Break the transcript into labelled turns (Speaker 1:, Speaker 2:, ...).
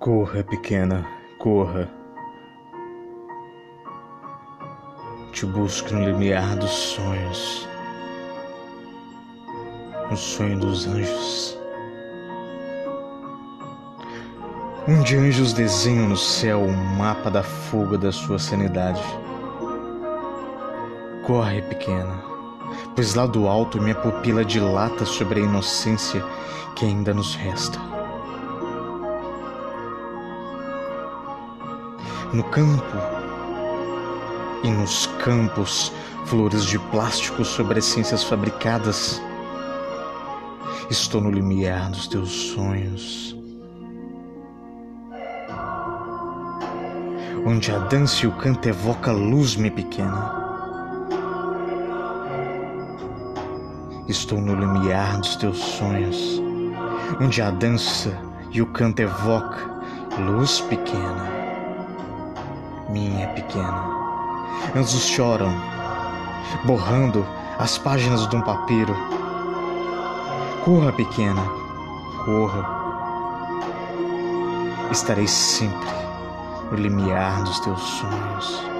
Speaker 1: Corra, pequena, corra. Te busco no limiar dos sonhos, no sonho dos anjos. Onde anjos desenham no céu o mapa da fuga da sua sanidade. Corre, pequena, pois lá do alto minha pupila dilata sobre a inocência que ainda nos resta. No campo e nos campos, flores de plástico sobre essências fabricadas. Estou no limiar dos teus sonhos. Onde a dança e o canto evoca luz, minha pequena. Estou no limiar dos teus sonhos, onde a dança e o canto evoca luz pequena minha pequena. Anjos choram, borrando as páginas de um papiro. Corra, pequena, corra. Estarei sempre no limiar dos teus sonhos.